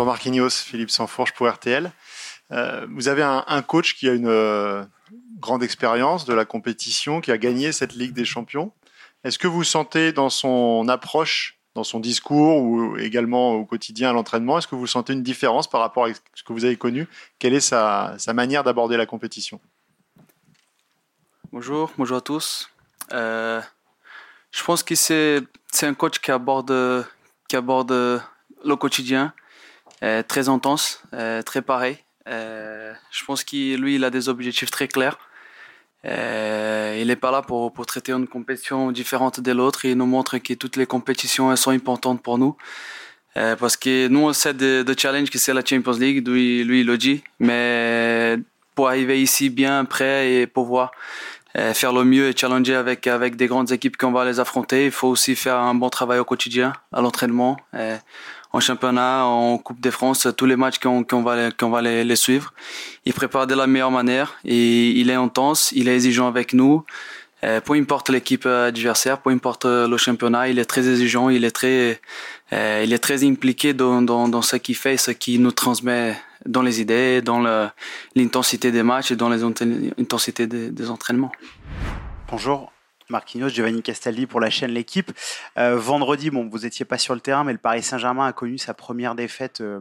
Bonjour Marquinhos, Philippe Sanfourche pour RTL. Euh, vous avez un, coach qui a une euh, grande expérience de la compétition, qui a gagné cette Ligue des Champions. Est-ce que vous sentez dans son approche, dans son discours ou également au quotidien à l'entraînement, est-ce que vous sentez une différence par rapport à ce que vous avez connu? Quelle est sa, manière d'aborder la compétition? Bonjour, bonjour à tous. Euh, je pense que c'est un coach qui aborde, qui aborde le quotidien très intense, très pareil. Euh, je pense qu'il lui, il a des objectifs très clairs. Euh, il n'est pas là pour, pour traiter une compétition différente de l'autre. Il nous montre que toutes les compétitions elles sont importantes pour nous. Euh, parce que nous, on sait de, de challenge que c'est la Champions League, lui, lui, il le dit. Mais pour arriver ici bien prêt et pouvoir euh, faire le mieux et challenger avec, avec des grandes équipes qu'on va les affronter, il faut aussi faire un bon travail au quotidien, à l'entraînement. Euh, en championnat, en Coupe de France, tous les matchs qu'on va, qu'on va les, les, suivre. Il prépare de la meilleure manière et il est intense, il est exigeant avec nous. Euh, peu importe l'équipe adversaire, peu importe le championnat, il est très exigeant, il est très, euh, il est très impliqué dans, dans, dans ce qu'il fait, ce qu'il nous transmet dans les idées, dans l'intensité des matchs et dans l'intensité des, des entraînements. Bonjour, Marquinhos, Giovanni Castaldi pour la chaîne L'équipe. Euh, vendredi, bon, vous n'étiez pas sur le terrain, mais le Paris Saint-Germain a connu sa première défaite euh,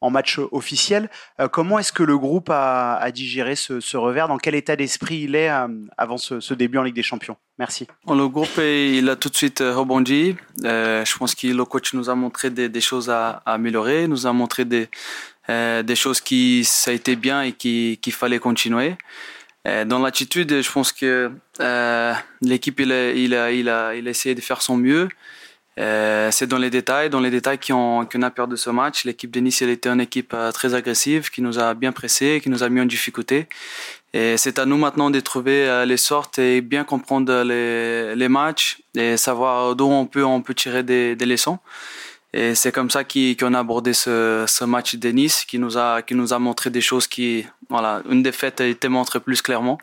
en match officiel. Euh, comment est-ce que le groupe a, digéré ce, revers? Dans quel état d'esprit il est avant ce, début en Ligue des Champions? Merci. Le groupe, il a tout de suite rebondi. je pense que le coach nous a montré des, choses à, améliorer, nous a montré des, choses qui ça a été bien et qu'il fallait continuer. Euh, dans l'attitude, je pense que euh, l'équipe il a, il, a, il, a, essayé de faire son mieux. Euh, c'est dans les détails, dans les détails qu'on a perdu ce match. L'équipe de Nice, elle était une équipe très agressive, qui nous a bien pressé, qui nous a mis en difficulté. Et c'est à nous maintenant de trouver les sortes et bien comprendre les, les matchs et savoir d'où on peut, on peut tirer des, des leçons. Et c'est comme ça qu'on a abordé ce, match de qui nous a montré des choses qui voilà une défaite été montrée plus clairement.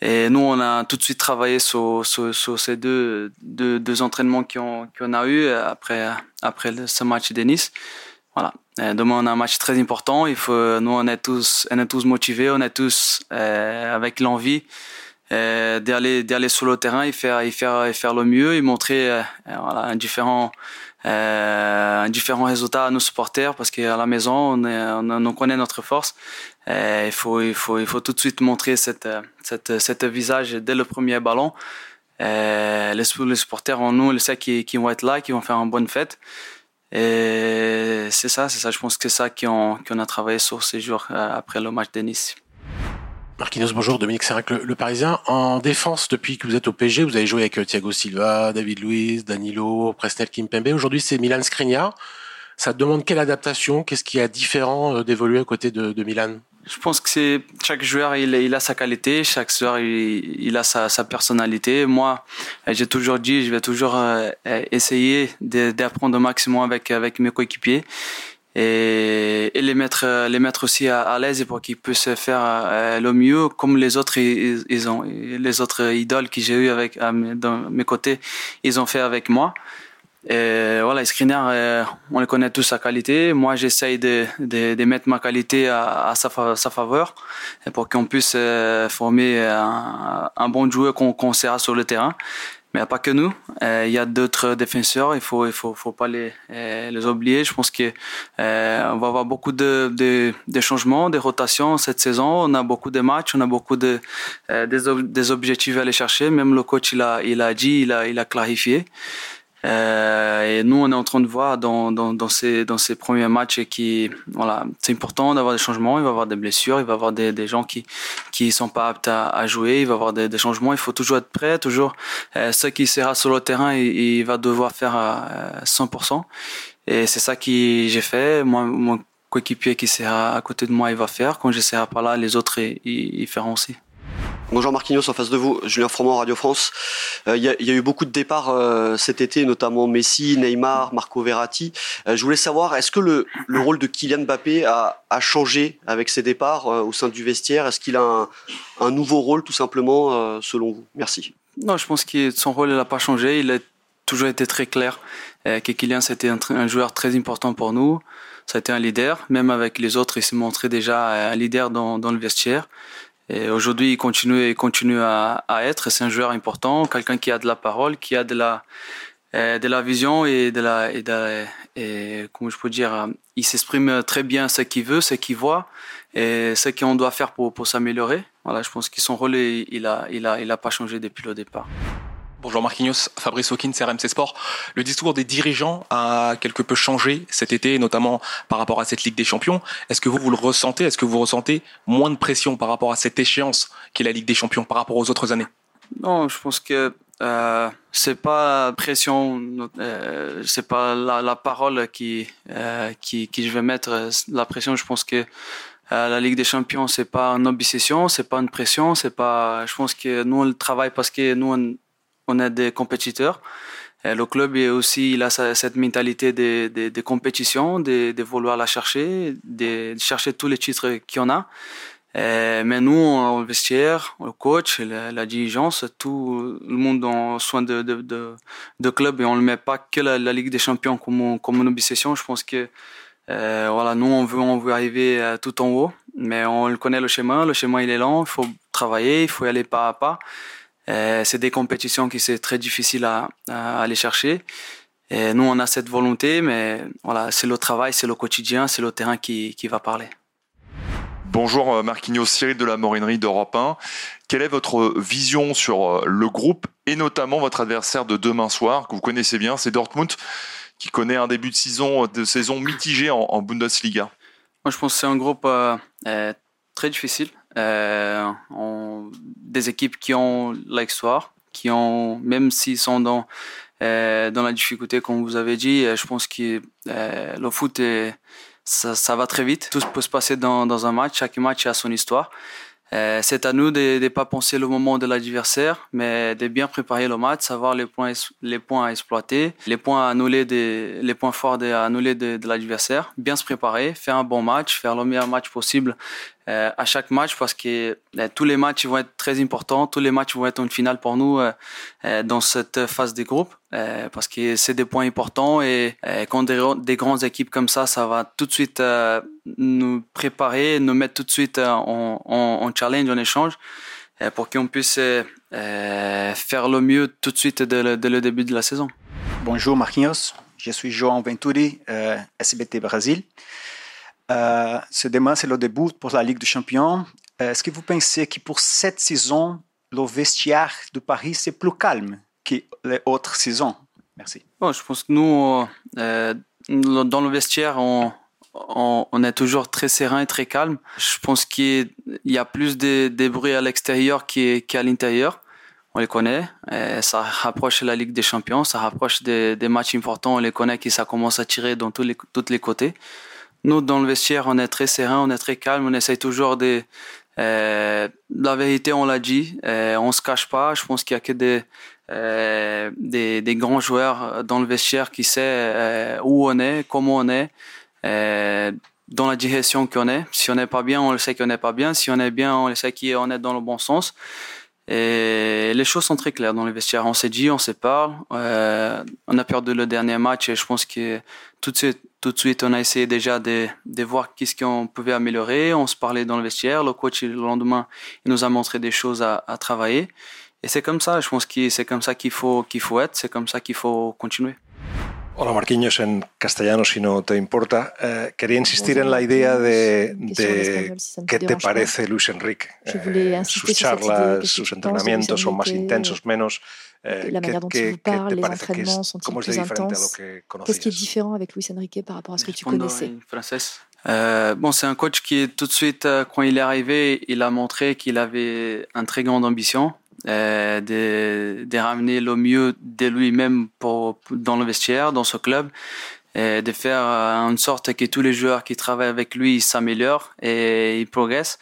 Et nous on a tout de suite travaillé sur, ces deux, entraînements qu'on a eu après ce match de. Voilà. Demain on a un match très important. Nous on est tous motivés, on est tous euh, avec l'envie euh, d'aller sur le terrain et faire le mieux et montrer euh, un différent euh, différents résultats à nos supporters parce qu'à la maison on, on, on, connaît notre force. Euh, il faut il faut il faut tout de suite montrer cette cette cette visage dès le premier ballon. Euh, les, supporters en nous, ils savent qui, qui vont être là, qui vont faire une bonne fête. Et c'est ça, c'est ça. Je pense que c'est ça qu'on qu'on a travaillé sur ces jours euh, après le match de Nice. Marquinhos, bonjour. Dominique Serrac, le, Parisien. En défense, depuis que vous êtes au PSG, vous avez joué avec euh, Thiago Silva, David Luiz, Danilo, Presnel Kimpembe. Aujourd'hui, c'est Milan Skriniar. Ça demande quelle adaptation? Qu'est-ce qui est différent euh, d'évoluer à côté de, Milan? Je pense que c'est chaque joueur il, a sa qualité, chaque joueur il, a sa, personnalité. Moi, j'ai toujours dit, je vais toujours euh, essayer d'apprendre au maximum avec mes coéquipiers et, et, les mettre les mettre aussi à, l'aise pour qu'ils puissent faire euh, le mieux comme les autres ils, ils ont les autres idoles que j'ai eu avec à mes, dans mes côtés ils ont fait avec moi. Et voilà Skriniar euh, on les connaît tous sa qualité. Moi j'essaye de, de, de, mettre ma qualité à, à sa, sa, faveur pour qu'on puisse euh, former un, un bon joueur qu'on qu sert sur le terrain mais pas que nous. Euh, il y a d'autres défenseurs. Il faut, il faut, faut pas les, euh, les oublier. Je pense que euh, on va avoir beaucoup de, de, de, changements, des rotations cette saison. On a beaucoup de matchs, on a beaucoup de des, des objectifs à aller chercher. Même le coach, il a, il a dit, il a, il a clarifié. Euh, et nous, on est en train de voir dans, dans, dans, ces, dans ces premiers matchs qui, voilà, c'est important d'avoir des changements. Il va y avoir des blessures, il va y avoir des, des gens qui qui sont pas aptes à, à, jouer. Il va y avoir des, des, changements. Il faut toujours être prêt, toujours. Euh, ce qui sera sur le terrain, il, il va devoir faire à 100%. Et c'est ça que j'ai fait. Moi, mon coéquipier qui sera à côté de moi, il va faire. Quand je serai pas là, les autres, ils, ils feront aussi. Bonjour Marquinhos, en face de vous, Julien Froment, Radio France. Euh, il y, a eu beaucoup de départs euh, cet été, notamment Messi, Neymar, Marco Verratti. Euh, je voulais savoir, est-ce que le, rôle de Kylian Mbappé a, changé avec ses départs au sein du vestiaire? Est-ce qu'il a un, nouveau rôle, tout simplement, selon vous? Merci. Non, je pense que son rôle n'a pas changé. Il a toujours été très clair que Kylian, c'était un, joueur très important pour nous. ça a été un leader. Même avec les autres, il s'est montré déjà un leader dans le vestiaire. Et aujourd'hui, il continue, il continue à, être. C'est un joueur important, quelqu'un qui a de la parole, qui a de la, euh, de la vision et de la, et, de, comment je peux dire, euh, il s'exprime très bien ce qu'il veut, ce qu'il voit et ce qu'on doit faire pour, pour s'améliorer. Voilà, je pense que son rôle, il a, il a, il a pas changé depuis le départ. Bonjour Marquinhos, Fabrice Hawkins, RMC Sport. Le discours des dirigeants a quelque peu changé cet été, notamment par rapport à cette Ligue des Champions. Est-ce que vous, vous le ressentez? Est-ce que vous ressentez moins de pression par rapport à cette échéance qu'est la Ligue des Champions par rapport aux autres années? Non, je pense que euh, c'est pas pression, euh, c'est pas la, parole qui, euh, qui, qui je vais mettre la pression. Je pense que euh, la Ligue des Champions c'est pas une obsession, c'est pas une pression, c'est pas. Je pense que nous on travaille parce que nous on, on est des compétiteurs. Le club est aussi, il a cette mentalité de, compétition, de, vouloir la chercher, de chercher tous les titres qu'il y en a. Mais nous, au vestiaire, le coach, la, la, dirigeance, tout le monde en soin de, de, club et on ne met pas que la, Ligue des Champions comme, comme une obsession. Je pense que euh, voilà, nous, on veut, on veut arriver tout en haut, mais on connaît le chemin. Le chemin, il est lent, il faut travailler, il faut aller pas à pas. Euh, c'est des compétitions qui c'est très difficile à, à, aller chercher. Et nous, on a cette volonté, mais voilà, c'est le travail, c'est le quotidien, c'est le terrain qui, qui va parler. Bonjour euh, Marquinhos Cyril de la Morinerie d'Europe 1. Quelle est votre vision sur euh, le groupe et notamment votre adversaire de demain soir que vous connaissez bien, c'est Dortmund qui connaît un début de saison, de saison mitigé en, en Bundesliga? Moi je pense que c'est un groupe euh, très difficile. Euh, des équipes qui ont l'histoire, qui ont, même s'ils sont dans, euh, dans la difficulté, comme vous avez dit, je pense que euh, le foot, ça, va très vite. Tout peut se passer dans, dans un match. Chaque match a son histoire. Euh, c'est à nous de ne pas penser le moment de l'adversaire, mais de bien préparer le match, savoir les points, les points à exploiter, les points à annuler, les points forts à annuler de, de l'adversaire, bien se préparer, faire un bon match, faire le meilleur match possible euh, à chaque match parce que euh, tous les matchs vont être très importants, tous les matchs vont être une finale pour nous euh, dans cette phase des groupes euh, parce que c'est des points importants et quand des, des, grandes équipes comme ça, ça va tout de suite nous préparer, nous mettre tout de suite en, en, en challenge, en échange pour qu'on puisse faire le mieux tout de suite dès le, début de la saison. Bonjour Marquinhos, je suis João Venturi, SBT Brasil. Euh, ce demain, c'est le début pour la Ligue des Champions. Euh, est-ce que vous pensez que pour cette saison, le vestiaire de Paris, c'est plus calme que les autres saisons? Merci. Bon, je pense que nous, euh, dans le vestiaire, on, est toujours très serein et très calme. Je pense qu'il y a plus de, bruit à l'extérieur qu'à l'intérieur. On les connaît. Ça rapproche la Ligue des Champions, ça rapproche des, matchs importants. On les connaît qui ça commence à tirer dans tous les côtés. Nous, dans le vestiaire, on est très serein, on est très calme, on essaye toujours de... Euh, la vérité, on l'a dit, euh, on se cache pas. Je pense qu'il y a que des, euh, des, des, grands joueurs dans le vestiaire qui savent euh, où on est, comment on est, euh, dans la direction qu'on est. Si on n'est pas bien, on le sait qu'on n'est pas bien. Si on est bien, on le sait qu'on est dans le bon sens. Et les choses sont très claires dans le vestiaire. On s'est dit, on se parle. Euh, on a perdu le dernier match et je pense que tout de tout de suite on a essayé déjà de, de voir qu'est-ce qu'on pouvait améliorer. On se parlait dans le vestiaire. Le coach, le lendemain, il nous a montré des choses à, à travailler. Et c'est comme ça, je pense que c'est comme ça qu'il faut, qu'il faut être, c'est comme ça qu'il faut continuer. Hola Marquinhos, en castellano si no te importa. Eh, quería insistir en la idea de, de qué te parece Luis Enrique. Eh, sus charlas, sus entrenamientos son más intensos, menos. Eh, la manière dont il vous parle, les entraînements sont-ils plus intenses Qu'est-ce qui est différent avec Luis Enrique par rapport à ce que tu connaissais euh, bon, c'est un coach qui, tout de suite, euh, quand il est arrivé, il a montré qu'il avait une très grande ambition euh, de, ramener le mieux de lui-même pour, dans le vestiaire, dans ce club, et de faire en sorte que tous les joueurs qui travaillent avec lui s'améliorent et ils progressent.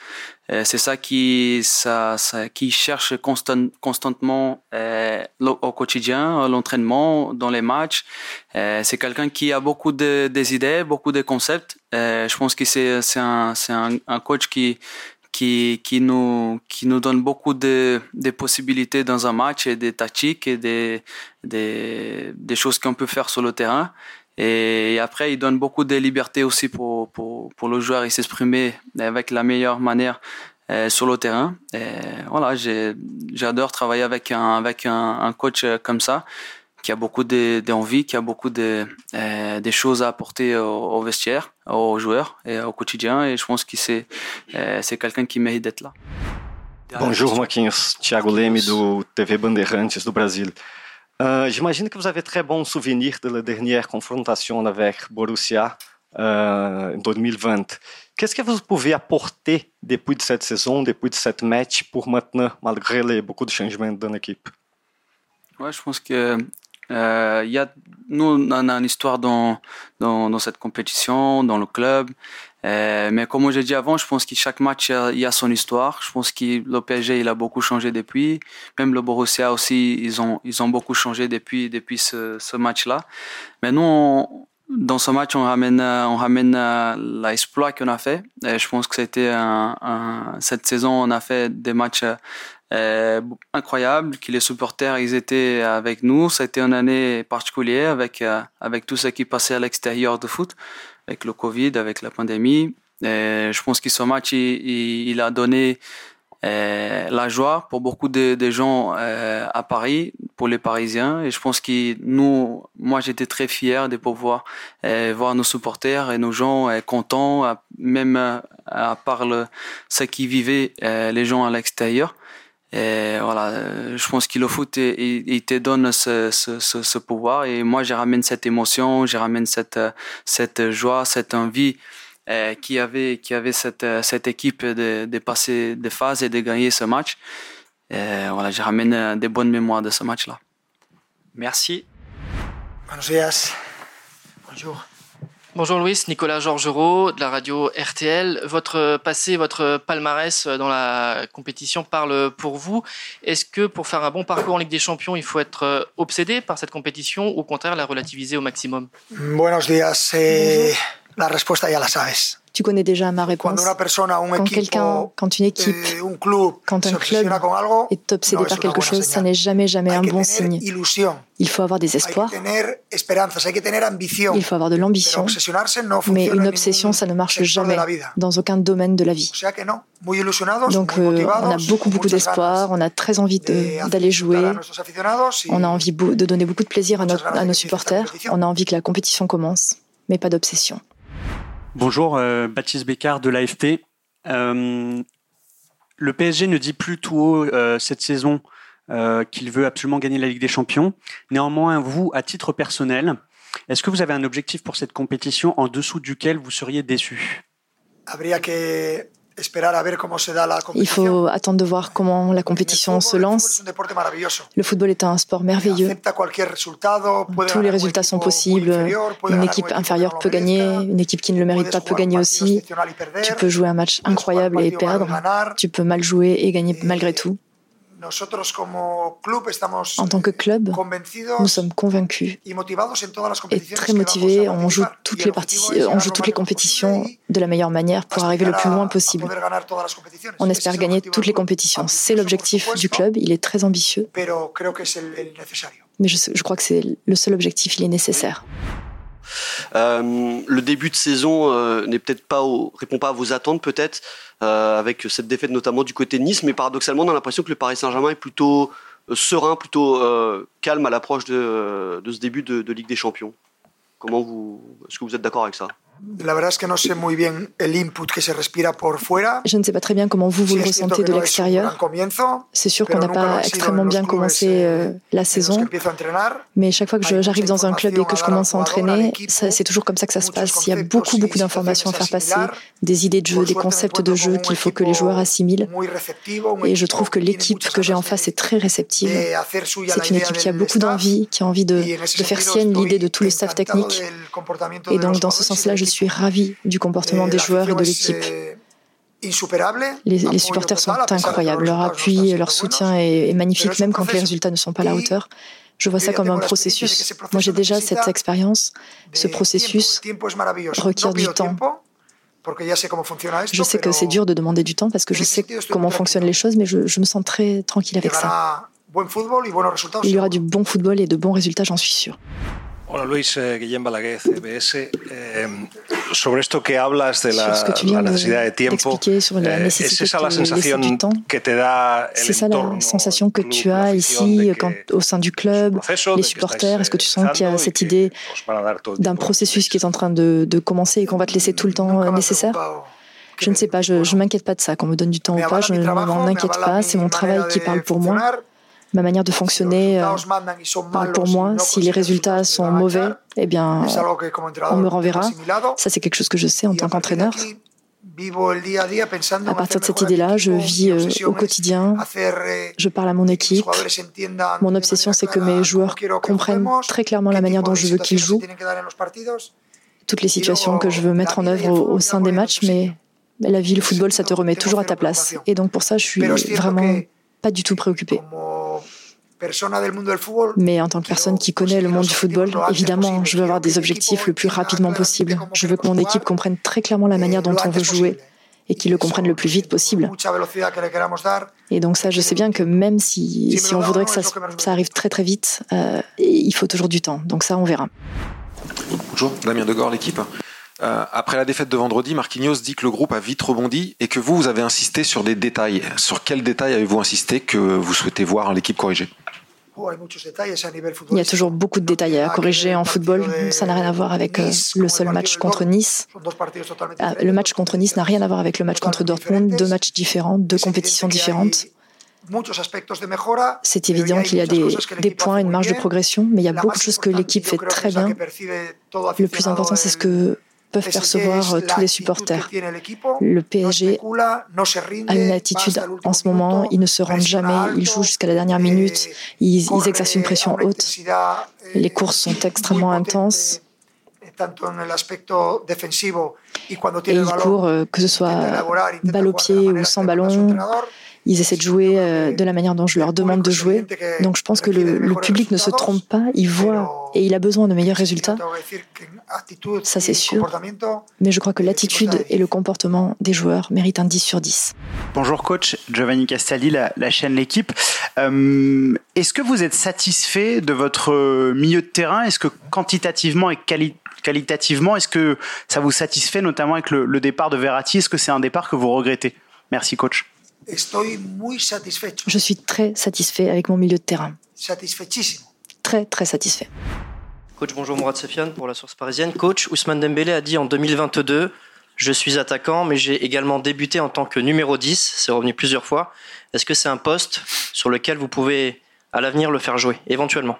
C'est ça qui, ça, qui cherche constant, constantement euh, au quotidien, l'entraînement, dans les matchs. Euh, c'est quelqu'un qui a beaucoup de, des idées, beaucoup de concepts. Euh, je pense que c'est, un, un, un coach qui, qui, qui, nous, qui nous donne beaucoup de, de possibilités dans un match et des tactiques et des, des, des choses qu'on peut faire sur le terrain. Et après, il donne beaucoup de liberté aussi pour, pour, pour le joueur et s'exprimer avec la meilleure manière euh, sur le terrain. Et voilà, j'adore travailler avec un, avec un, un, coach comme ça, qui a beaucoup d'envie, qui a beaucoup de, euh, des choses à apporter au, vestiaire, aux joueurs et au quotidien. Et je pense que c'est euh, quelqu'un qui mérite d'être là. Bonjour Marquinhos, Thiago Leme do TV Bandeirantes do Brasil. Uh, J'imagine que vous avez très bon souvenir de la dernière confrontation avec Borussia uh, en 2020. Qu'est-ce que vous pouvez apporter depuis de cette saison, depuis de cette match pour maintenant, malgré les, beaucoup de changements dans l'équipe? Ouais, je pense que euh, y a, nous, on a une histoire dans, dans, cette compétition, dans le club. Euh, mais comme j'ai dit avant, je pense que chaque match il y a son histoire. Je pense que le PSG il a beaucoup changé depuis. Même le Borussia aussi, ils ont ils ont beaucoup changé depuis depuis ce, match-là. Mais nous, dans ce match, on ramène on ramène l'exploit qu'on a fait. Et je pense que c'était cette saison, on a fait des matchs euh, incroyables. Que les supporters ils étaient avec nous. Ça a été une année particulière avec euh, avec tout ce qui passait à l'extérieur de foot avec le Covid, avec la pandémie. Et je pense que ce match, il, il a donné euh, la joie pour beaucoup de, de gens euh, à Paris, pour les Parisiens. Et je pense que nous, moi, j'étais très fier de pouvoir euh, voir nos supporters et nos gens euh, contents, même à part le, ce qui vivaient les gens à l'extérieur. Et voilà, je pense que le foot, il, il te donne ce, ce, ce, ce, pouvoir. Et moi, je ramène cette émotion, je ramène cette, cette joie, cette envie euh, qui avait, qui avait cette, cette équipe de, de passer des phases et de gagner ce match. Et voilà, je ramène des bonnes mémoires de ce match-là. Merci. Buenos días. Bonjour. Bonjour Louis, Nicolas Georgerot de la radio RTL. Votre passé, votre palmarès dans la compétition parle pour vous. Est-ce que pour faire un bon parcours en Ligue des Champions, il faut être obsédé par cette compétition ou au contraire la relativiser au maximum? Eh, la respuesta ya la sabes. Tu connais déjà ma réponse. Quand quelqu'un, quand une équipe, eh, un club, quand un club est obsédé par quelque chose, ça n'est jamais jamais un bon signe. Il faut avoir des espoirs. Il faut avoir de l'ambition. Mais une obsession, ça ne marche jamais dans aucun domaine de la vie. Donc euh, on a beaucoup beaucoup d'espoir, on a très envie d'aller jouer, on a envie de donner beaucoup de plaisir à, à nos supporters, on a envie que la compétition commence, mais pas d'obsession. Bonjour, euh, Baptiste Bécard de l'AFP. Euh, le PSG ne dit plus tout haut euh, cette saison qu'il veut absolument gagner la Ligue des Champions. Néanmoins, vous, à titre personnel, est-ce que vous avez un objectif pour cette compétition en dessous duquel vous seriez déçu? Il faut attendre de voir comment la compétition se lance. Le football est un sport merveilleux. Tous les résultats sont possibles. Une équipe inférieure peut gagner, une équipe qui ne le mérite pas peut gagner aussi. Tu peux jouer un match incroyable et perdre. Tu peux mal jouer et gagner malgré tout. En tant que club, nous sommes convaincus et très motivés. On joue toutes les, on joue toutes les compétitions de la meilleure manière pour arriver le plus loin possible. On espère gagner toutes les compétitions. C'est l'objectif du club. Il est très ambitieux. Mais je, je crois que c'est le seul objectif. Il est nécessaire. Euh, le début de saison euh, n'est peut-être pas répond pas à vos attentes peut-être euh, avec cette défaite notamment du côté de Nice, mais paradoxalement on a l'impression que le Paris Saint-Germain est plutôt serein, plutôt calme à l'approche de, de, ce début de, de Ligue des Champions. Comment vous, est-ce que vous êtes d'accord avec ça? La verdad es que no sé muy bien el input que se respira por fuera. Je ne sais pas très bien comment vous vous le ressentez de l'extérieur. C'est sûr qu'on n'a pas extrêmement bien commencé euh, la saison, mais chaque fois que j'arrive dans un club et que je commence à entraîner, c'est toujours comme ça que ça se passe. Il y a beaucoup beaucoup d'informations à faire passer, des idées de jeu, des concepts de jeu qu'il faut que les joueurs assimilent. Et je trouve que l'équipe que j'ai en face est très réceptive. C'est une équipe qui a beaucoup d'envie, qui a envie de, de faire sienne l'idée de tout le staff technique. Et donc dans ce sens-là, je suis ravi du comportement des joueurs et de l'équipe. Les, les, supporters sont incroyables. Leur appui, leur soutien est, magnifique, même quand les résultats ne sont pas à la hauteur. Je vois ça comme un processus. Moi, j'ai déjà cette expérience. Ce processus requiert du temps. Je sais que c'est dur de demander du temps parce que je sais comment fonctionnent les choses, mais je, je me sens très tranquille avec ça. Il y aura du bon football et de bons résultats, j'en suis sûr. Hola Luis, eh, Guillem Balaguer, CBS. Eh, sobre esto que hablas de la, la necesidad de tiempo, sur la eh, nécessité ¿es esa la de sensación que te da el C'est ça la sensation que tu as ici quand, au sein du club, les supporters Est-ce que tu sens qu'il y a cette idée d'un processus qui est en train de, de commencer et qu'on va te laisser tout le temps euh, nécessaire? Je ne sais pas, je ne m'inquiète pas de ça, qu'on me donne du temps ou pas, je ne m'en inquiète pas, c'est mon travail qui parle pour moi. Ma manière de fonctionner euh, parle pour moi. Si les résultats sont mauvais, eh bien, on me renverra. Ça, c'est quelque chose que je sais en tant qu'entraîneur. À partir de cette idée-là, je vis euh, au quotidien, je parle à mon équipe. Mon obsession, c'est que mes joueurs comprennent très clairement la manière dont je veux qu'ils jouent, toutes les situations que je veux mettre en œuvre au, au sein des matchs, mais la vie, le football, ça te remet toujours à ta place. Et donc pour ça, je suis vraiment pas du tout préoccupée. Mais en tant que personne qui connaît le monde du football, évidemment, je veux avoir des objectifs le plus rapidement possible. Je veux que mon équipe comprenne très clairement la manière dont on veut jouer et qu'ils le comprennent le plus vite possible. Et donc ça, je sais bien que même si, si on voudrait que ça, ça arrive très très vite, euh, il faut toujours du temps. Donc ça, on verra. Bonjour, Damien Degore, l'équipe. Euh, après la défaite de vendredi, Marquinhos dit que le groupe a vite rebondi et que vous, vous avez insisté sur des détails. Sur quels détails avez-vous insisté que vous souhaitez voir l'équipe corriger Il y a toujours beaucoup de détails à corriger en football. Ça n'a rien à voir avec euh, le seul match contre Nice. Ah, le match contre Nice n'a rien à voir avec le match contre Dortmund. Deux matchs différents, deux compétitions différentes. C'est évident qu'il y a des, des, points, une marge de progression, mais il y a beaucoup de choses que l'équipe fait très bien. Le plus important, c'est ce que peuvent percevoir euh, tous les supporters. Le PSG a une attitude en ce moment, ils ne se rendent jamais, ils jouent jusqu'à la dernière minute, ils, ils exercent une pression haute, les courses sont extrêmement intenses. Et ils courent, euh, que ce soit balle au pied ou sans ballon. Ils essaient de jouer euh, de la manière dont je leur demande de jouer. Donc je pense que le, public ne se trompe pas, il voit et il a besoin de meilleurs résultats. Ça c'est sûr. Mais je crois que l'attitude et le comportement des joueurs méritent un 10 sur 10. Bonjour coach, Giovanni Castaldi, la, chaîne L'équipe. Euh, Est-ce que vous êtes satisfait de votre milieu de terrain? Est-ce que quantitativement et quali qualitativement, est-ce que ça vous satisfait notamment avec le, le départ de Verratti? Est-ce que c'est un départ que vous regrettez? Merci coach. Je suis très satisfait avec mon milieu de terrain. Très, très satisfait. Coach, bonjour Mourad Safian pour la source parisienne. Coach, Ousmane Dembélé a dit en 2022 Je suis attaquant, mais j'ai également débuté en tant que numéro 10. C'est revenu plusieurs fois. Est-ce que c'est un poste sur lequel vous pouvez à l'avenir le faire jouer, éventuellement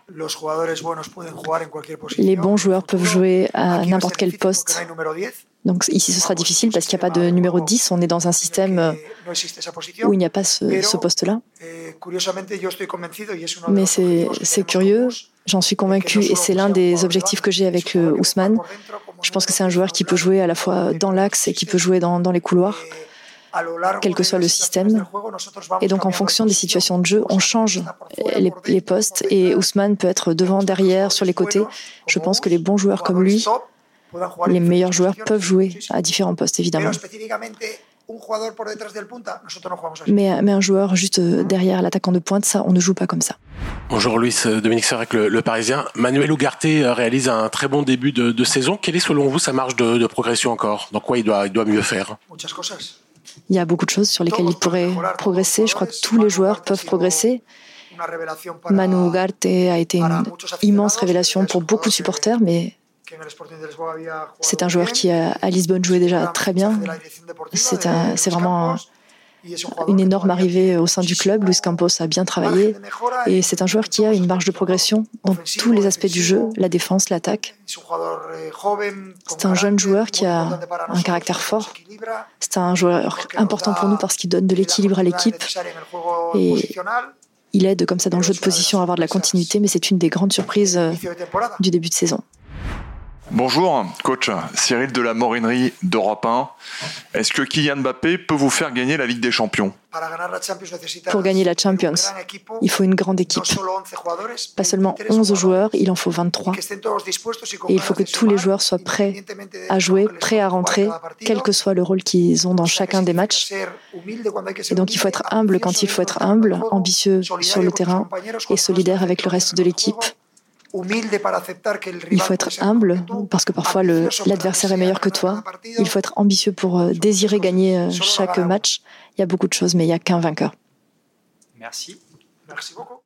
Les bons joueurs peuvent jouer à n'importe quel poste. Donc ici, ce sera difficile parce qu'il n'y a pas de numéro 10. On est dans un système où il n'y a pas ce, ce poste-là. Mais c'est curieux. J'en suis convaincu et c'est l'un des objectifs que j'ai avec Ousmane. Je pense que c'est un joueur qui peut jouer à la fois dans l'axe et qui peut jouer dans, dans les couloirs quel que soit le système. Et donc, en fonction des situations de jeu, on change les, les, postes et Ousmane peut être devant, derrière, sur les côtés. Je pense que les bons joueurs comme lui, les meilleurs joueurs peuvent jouer à différents postes, évidemment. Mais, mais, un joueur juste derrière l'attaquant de pointe, ça, on ne joue pas comme ça. Bonjour Luis, Dominique Serrec, le, le, Parisien. Manuel Ugarte réalise un très bon début de, de, saison. Quelle est selon vous sa marge de, de progression encore? Dans quoi il doit, il doit mieux faire? Il y a beaucoup de choses sur lesquelles il pourrait progresser. Je crois que tous les joueurs peuvent progresser. Manu Ugarte a été une immense révélation pour beaucoup de supporters, mais c'est un joueur qui à Lisbonne joué déjà très bien. C'est vraiment une énorme arrivée au sein du club. Luis Campos a bien travaillé et c'est un joueur qui a une marge de progression dans tous les aspects du jeu, la défense, l'attaque. C'est un jeune joueur qui a un caractère fort. C'est un joueur important pour nous parce qu'il donne de l'équilibre à l'équipe et il aide comme ça dans le jeu de position à avoir de la continuité, mais c'est une des grandes surprises du début de saison. Bonjour, coach Cyril de la Morinerie d'Europe 1. Est-ce que Kylian Mbappé peut vous faire gagner la Ligue des Champions? Pour gagner la Champions, il faut une grande équipe. Pas seulement 11 joueurs, il en faut 23. Et il faut que tous les joueurs soient prêts à jouer, prêts à rentrer, quel que soit le rôle qu'ils ont dans chacun des matchs. Et donc il faut être humble quand il faut être humble, ambitieux sur le terrain et solidaire avec le reste de l'équipe Il faut être humble parce que parfois l'adversaire est meilleur que toi. Il faut être ambitieux pour euh, désirer gagner euh, chaque match. Il y a beaucoup de choses, mais il n'y a qu'un vainqueur. Merci. Merci beaucoup.